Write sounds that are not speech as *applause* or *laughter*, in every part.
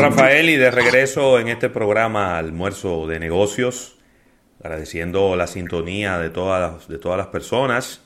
Rafael y de regreso en este programa Almuerzo de Negocios, agradeciendo la sintonía de todas las, de todas las personas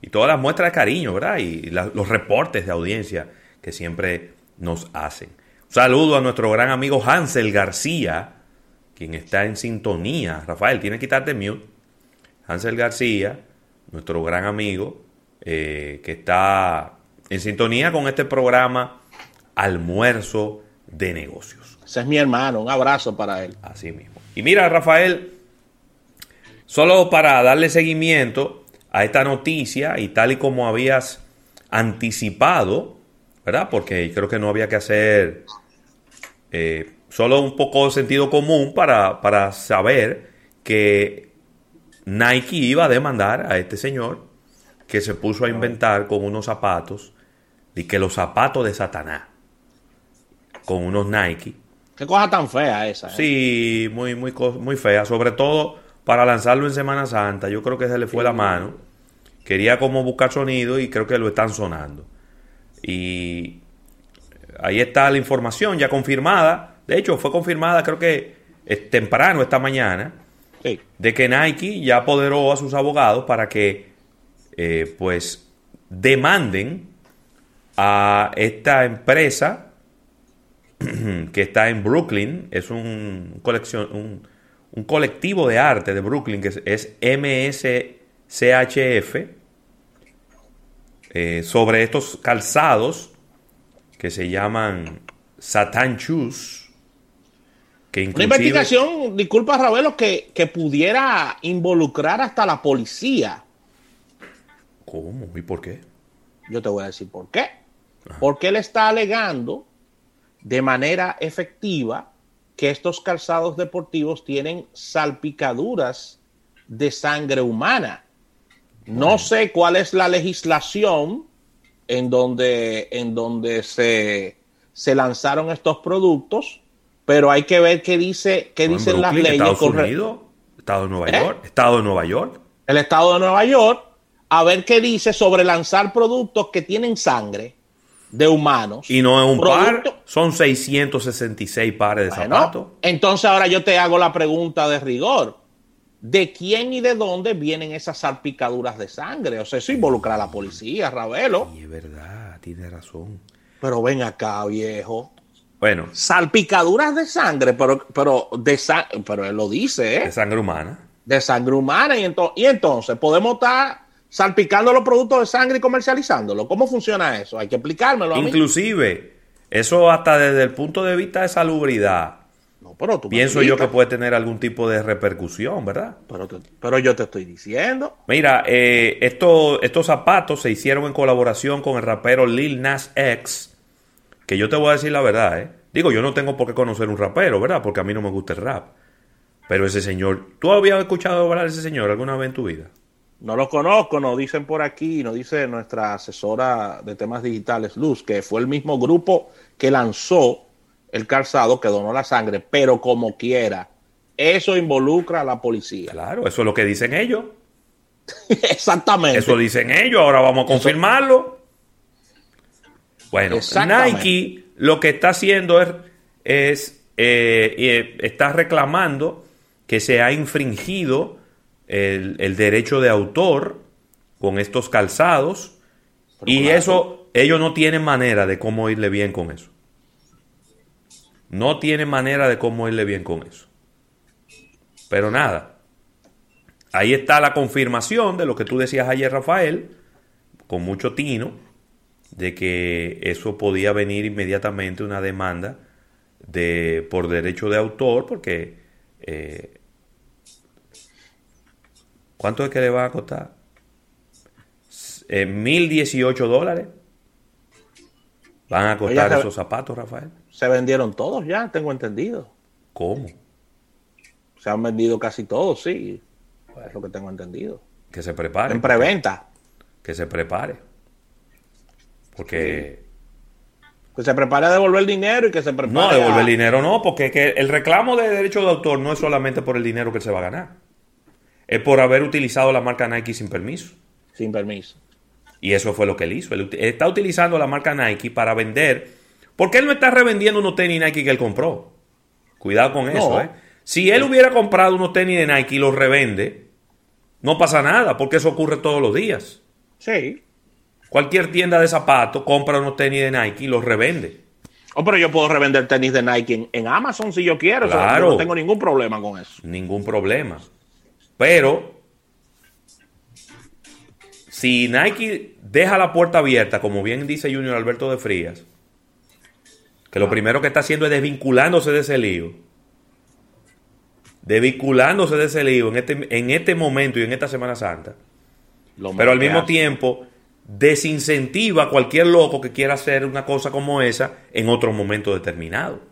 y todas las muestras de cariño, ¿verdad? Y los reportes de audiencia que siempre nos hacen. Un saludo a nuestro gran amigo Hansel García, quien está en sintonía. Rafael, tiene que quitarte mute. Hansel García, nuestro gran amigo, eh, que está en sintonía con este programa Almuerzo de Negocios. Ese es mi hermano, un abrazo para él. Así mismo. Y mira, Rafael, solo para darle seguimiento a esta noticia y tal y como habías anticipado, ¿verdad? Porque creo que no había que hacer eh, solo un poco de sentido común para, para saber que Nike iba a demandar a este señor que se puso a inventar con unos zapatos y que los zapatos de Satanás con unos Nike. Qué cosa tan fea esa. ¿eh? Sí, muy, muy, muy fea. Sobre todo para lanzarlo en Semana Santa. Yo creo que se le fue la mano. Quería como buscar sonido y creo que lo están sonando. Y ahí está la información ya confirmada. De hecho, fue confirmada creo que temprano esta mañana. De que Nike ya apoderó a sus abogados para que eh, pues demanden a esta empresa *clears throat* que está en Brooklyn, es un, colección, un, colectivo de arte de Brooklyn que es, MSCHF, eh, sobre estos calzados que se llaman Satan Shoes. Que Una investigación, disculpa Ravelo, que, que pudiera involucrar hasta la policía. ¿Cómo? ¿Y por qué? Yo te voy a decir por qué. Porque él está alegando de manera efectiva que estos calzados deportivos tienen salpicaduras de sangre humana. No sé cuál es la legislación en donde, en donde se, se lanzaron estos productos, pero hay que ver qué dice qué dicen las leyes. Estados Unidos, Estado de Nueva ¿Eh? York, Estado de Nueva York. El Estado de Nueva York, a ver qué dice sobre lanzar productos que tienen sangre de humanos. Y no es un par, son 666 pares de zapatos. Entonces ahora yo te hago la pregunta de rigor. ¿De quién y de dónde vienen esas salpicaduras de sangre? O sea, eso involucra a la policía, Ravelo. Sí, es verdad, tiene razón. Pero ven acá, viejo. Bueno. Salpicaduras de sangre, pero, pero, de pero él lo dice, ¿eh? De sangre humana. De sangre humana. Y, y entonces, podemos estar salpicando los productos de sangre y comercializándolo. ¿Cómo funciona eso? Hay que explicármelo. A Inclusive, eso hasta desde el punto de vista de salubridad. No, pero tú Pienso yo que puede tener algún tipo de repercusión, ¿verdad? Pero, pero yo te estoy diciendo. Mira, eh, estos zapatos se hicieron en colaboración con el rapero Lil Nas X, que yo te voy a decir la verdad, ¿eh? Digo, yo no tengo por qué conocer un rapero, ¿verdad? Porque a mí no me gusta el rap. Pero ese señor, ¿tú habías escuchado hablar de ese señor alguna vez en tu vida? No lo conozco, nos dicen por aquí, nos dice nuestra asesora de temas digitales, Luz, que fue el mismo grupo que lanzó el calzado que donó la sangre, pero como quiera, eso involucra a la policía. Claro, eso es lo que dicen ellos. *laughs* Exactamente. Eso dicen ellos, ahora vamos a confirmarlo. Bueno, Nike lo que está haciendo es, eh, eh, está reclamando que se ha infringido el, derecho de autor con estos calzados y eso ellos no tienen manera de cómo irle bien con eso. No tienen manera de cómo irle bien con eso. Pero nada, ahí está la confirmación de lo que tú decías ayer, Rafael, con mucho tino, de que eso podía venir inmediatamente una demanda de, por derecho de autor, porque eh, ¿Cuánto es que le va a costar? Eh, 1.018 dólares. ¿Van a costar esos zapatos, Rafael? Se vendieron todos ya, tengo entendido. ¿Cómo? Se han vendido casi todos, sí. Es lo que tengo entendido. Que se prepare. En preventa. Que se prepare. Porque. Que se prepare a devolver dinero y que se prepare. No, devolver dinero no, porque el reclamo de derecho de autor no es solamente por el dinero que se va a ganar es por haber utilizado la marca Nike sin permiso. Sin permiso. Y eso fue lo que él hizo. Él está utilizando la marca Nike para vender Porque él no está revendiendo unos tenis Nike que él compró. Cuidado con eso, ¿eh? Si él hubiera comprado unos tenis de Nike y los revende, no pasa nada, porque eso ocurre todos los días. Sí. Cualquier tienda de zapatos compra unos tenis de Nike y los revende. Oh, pero yo puedo revender tenis de Nike en, Amazon si yo quiero. Claro. no tengo ningún problema con eso. Ningún problema. Pero si Nike deja la puerta abierta, como bien dice Junior Alberto de Frías, que lo ah. primero que está haciendo es desvinculándose de ese lío desvinculándose de ese lío en este, en este momento y en esta Semana Santa. pero al mismo tiempo desincentiva a cualquier loco que quiera hacer una cosa como esa en otro momento determinado.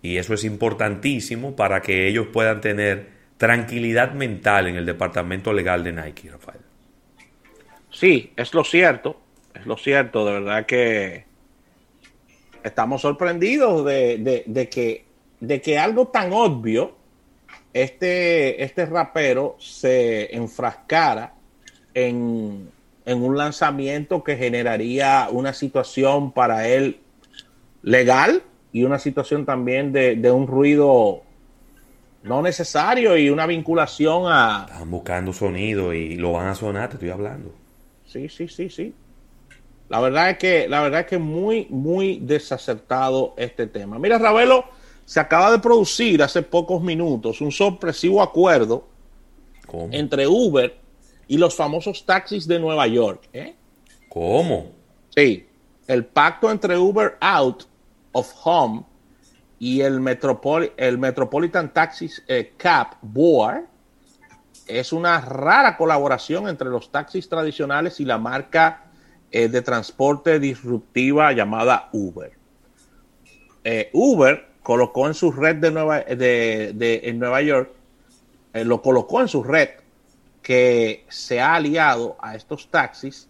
Y eso es importantísimo para que ellos puedan tener tranquilidad mental en el departamento legal de Nike, Rafael. Sí, es lo cierto, es lo cierto, de verdad que estamos sorprendidos de, de que de que algo tan obvio, este, este rapero se enfrascara en, un lanzamiento que generaría una situación para él legal y una situación también de, un ruido no necesario y una vinculación a... Están buscando sonido y lo van a sonar, te estoy hablando. Sí, sí, sí, sí. La verdad es que, la verdad es que muy, muy desacertado este tema. Mira, Ravelo, se acaba de producir hace pocos minutos un sorpresivo acuerdo entre Uber y los famosos taxis de Nueva York. ¿eh? ¿Cómo? Sí, el pacto entre Uber Out of Home y el, el Metropolitan Taxis eh, Cap Board es una rara colaboración entre los taxis tradicionales y la marca eh, de transporte disruptiva llamada Uber. Uber colocó en su red de Nueva, de, en Nueva York, eh, lo colocó en su red que se ha aliado a estos taxis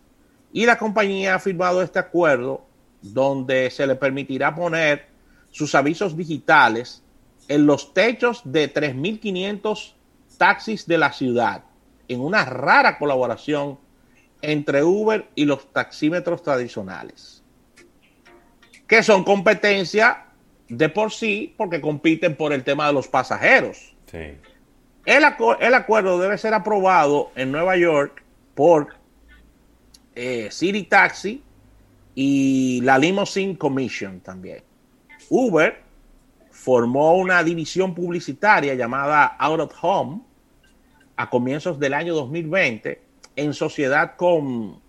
y la compañía ha firmado este acuerdo donde se le permitirá poner sus avisos digitales en los techos de 3.500 taxis de la ciudad, en una rara colaboración entre Uber y los taxímetros tradicionales, que son competencia de por sí porque compiten por el tema de los pasajeros. El, acuerdo debe ser aprobado en Nueva York por eh, City Taxi y la Limousine Commission también. Uber formó una división publicitaria llamada Out of Home a comienzos del año 2020 en sociedad con,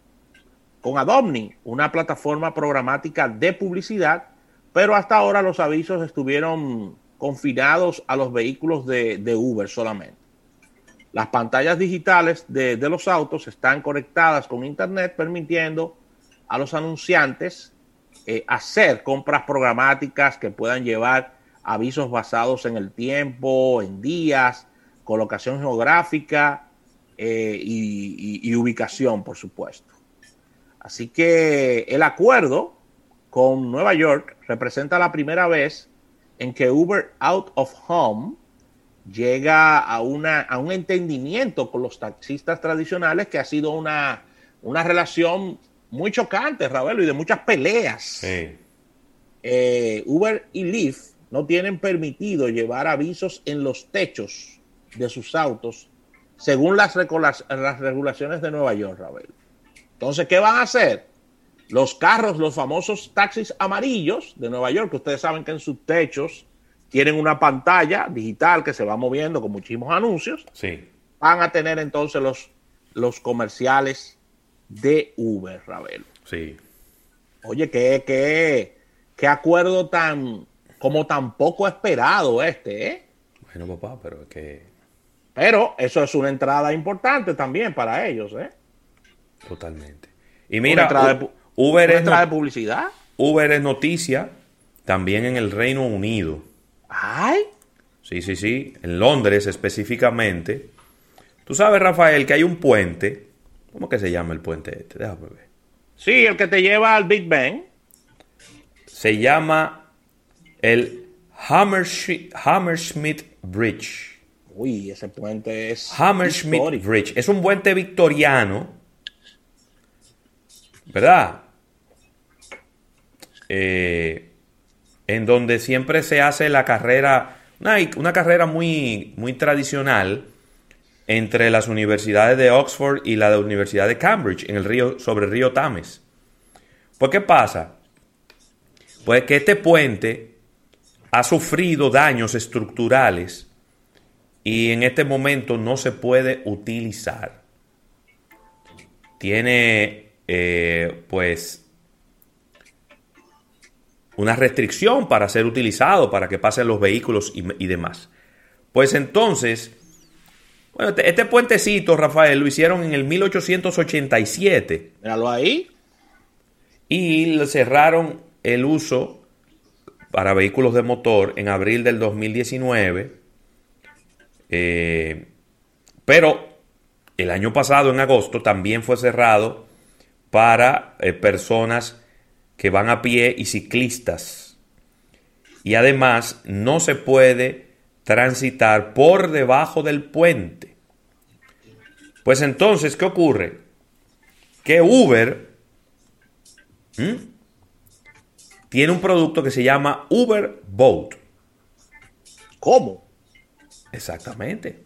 con Adomni, una plataforma programática de publicidad pero hasta ahora los avisos estuvieron confinados a los vehículos de, Uber solamente. Las pantallas digitales de, los autos están conectadas con Internet, permitiendo a los anunciantes eh, hacer compras programáticas que puedan llevar avisos basados en el tiempo, en días, colocación geográfica eh, y ubicación, por supuesto. Así que el acuerdo con Nueva York representa la primera vez en que Uber Out of Home llega a, una, a un entendimiento con los taxistas tradicionales que ha sido una, una relación muy chocante, Ravelo, y de muchas peleas. Eh, Uber y Lyft no tienen permitido llevar avisos en los techos de sus autos según las, las regulaciones de Nueva York, Ravelo. Entonces, ¿qué van a hacer? Los carros, los famosos taxis amarillos de Nueva York, que ustedes saben que en sus techos tienen una pantalla digital que se va moviendo con muchísimos anuncios. Sí. Van a tener entonces los, los comerciales de Uber, Ravelo. Sí. Oye, qué, qué, qué acuerdo tan, como tan poco esperado este, ¿eh? Bueno, papá, pero es que... Pero eso es una entrada importante también para ellos, ¿eh? Totalmente. Y mira, Uber es de publicidad. Uber es noticia también en el Reino Unido. Ay. Sí, sí, sí. En Londres específicamente. Tú sabes, Rafael, que hay un puente. ¿Cómo que se llama el puente este? Déjame ver. Sí, el que te lleva al Big Ben. Se llama el Hammersmith Bridge. Uy, ese puente es. Hammersmith Bridge. Es un puente victoriano. ¿Verdad? eh, en donde siempre se hace la carrera, una, una carrera muy, muy tradicional entre las universidades de Oxford y la de Universidad de Cambridge en el río, sobre el río Tames. Pues, ¿qué pasa? Pues que este puente ha sufrido daños estructurales y en este momento no se puede utilizar. Tiene, eh, pues, una restricción para ser utilizado, para que pasen los vehículos y, y demás. Pues entonces, bueno, este, este, puentecito, Rafael, lo hicieron en el 1887. Míralo ahí. Y le cerraron el uso para vehículos de motor en abril del 2019. Eh, pero el año pasado, en agosto, también fue cerrado para eh, personas que van a pie y ciclistas. Y además no se puede transitar por debajo del puente. Pues entonces, ¿qué ocurre? Que Uber tiene un producto que se llama Uber Boat. ¿Cómo? Exactamente.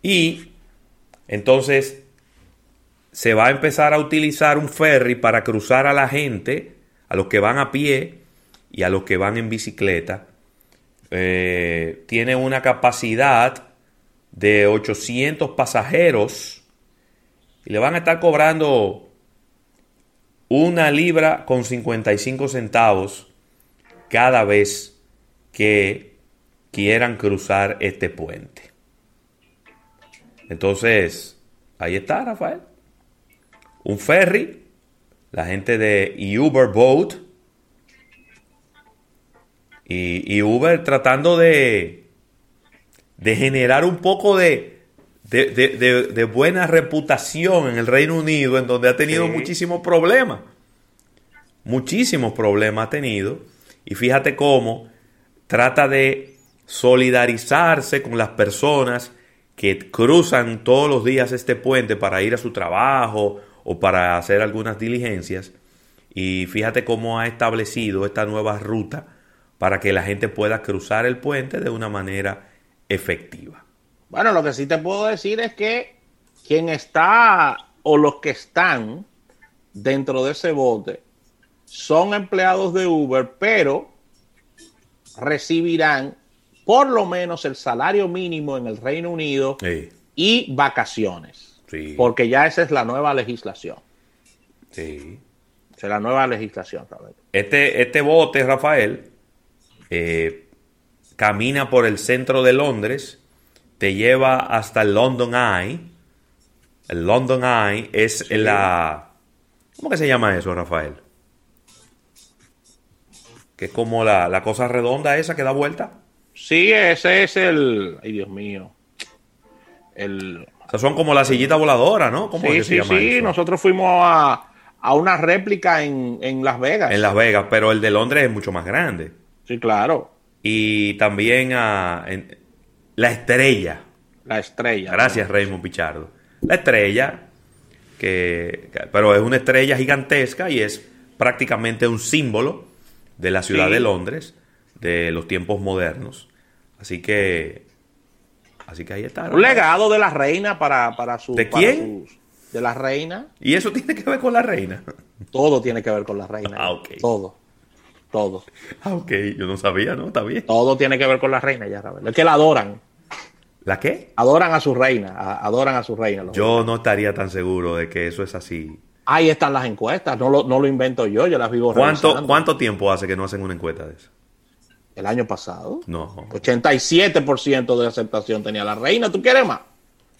Y entonces se va a empezar a utilizar un ferry para cruzar a la gente, a los que van a pie y a los que van en bicicleta, eh, tiene una capacidad de 800 pasajeros y le van a estar cobrando una libra con 55 centavos cada vez que quieran cruzar este puente. Entonces, ahí está, Rafael. Un ferry, la gente de Uber Boat, y, Uber tratando de, de generar un poco de, de, buena reputación en el Reino Unido, en donde ha tenido muchísimos problemas. Muchísimos problemas ha tenido. Y fíjate cómo trata de solidarizarse con las personas que cruzan todos los días este puente para ir a su trabajo o para hacer algunas diligencias. Y fíjate cómo ha establecido esta nueva ruta para que la gente pueda cruzar el puente de una manera efectiva. Bueno, lo que sí te puedo decir es que quien está o los que están dentro de ese bote son empleados de Uber, pero recibirán por lo menos el salario mínimo en el Reino Unido y vacaciones. Porque ya esa es la nueva legislación. Sí. Esa es la nueva legislación. Este, este bote, Rafael, eh, camina por el centro de Londres, te lleva hasta el London Eye. El London Eye es la... ¿Cómo que se llama eso, Rafael? Que es como la, cosa redonda esa que da vuelta. Sí, ese es el... Ay, Dios mío. El... O sea, son como la sillita voladora, ¿no? ¿Cómo sí, sí, sí. Nosotros fuimos a, a una réplica en, en Las Vegas. En Las Vegas, pero el de Londres es mucho más grande. Sí, claro. Y también a La Estrella. La Estrella. Gracias, Raymond Pichardo. La Estrella, que, pero es una estrella gigantesca y es prácticamente un símbolo de la ciudad de Londres, de los tiempos modernos. Así que, así que ahí está. Un legado de la reina para, para su... ¿De quién? de la reina. ¿Y eso tiene que ver con la reina? Todo tiene que ver con la reina. Ah, ok. Todo. Todo. Ah, ok, yo no sabía, ¿no? Está bien. Todo tiene que ver con la reina ya, Es que la adoran. ¿La qué? Adoran a su reina, adoran a su reina. Yo no estaría tan seguro de que eso es así. Ahí están las encuestas, no lo, no lo invento yo, yo las vivo ¿Cuánto, ¿Cuánto tiempo hace que no hacen una encuesta de eso? El año pasado. No. 87% de aceptación tenía la reina, ¿tú quieres más?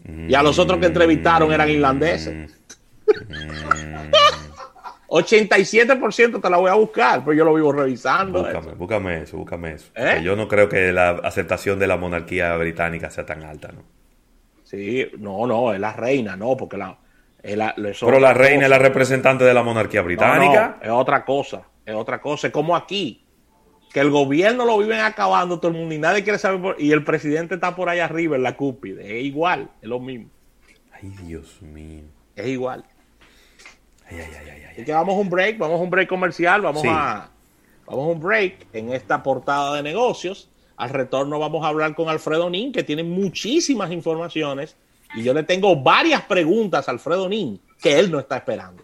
Y a los otros que entrevistaron eran irlandeses. Mm. 87% te la voy a buscar, pero yo lo vivo revisando. Búscame, búscame eso, búscame eso. ¿Eh? Yo no creo que la aceptación de la monarquía británica sea tan alta, ¿no? Sí, no, no, es la reina, no, porque la... pero la reina es la representante de la monarquía británica. es otra cosa, es otra cosa. Es como aquí, que el gobierno lo viven acabando todo el mundo y nadie quiere saber por, y el presidente está por ahí arriba en la cúpide. Es igual, es lo mismo. Ay, Dios mío. Es igual. Así que vamos a un break, vamos a un break comercial, vamos a vamos a un break en esta portada de negocios. Al retorno vamos a hablar con Alfredo Nin, que tiene muchísimas informaciones y yo le tengo varias preguntas a Alfredo Nin que él no está esperando.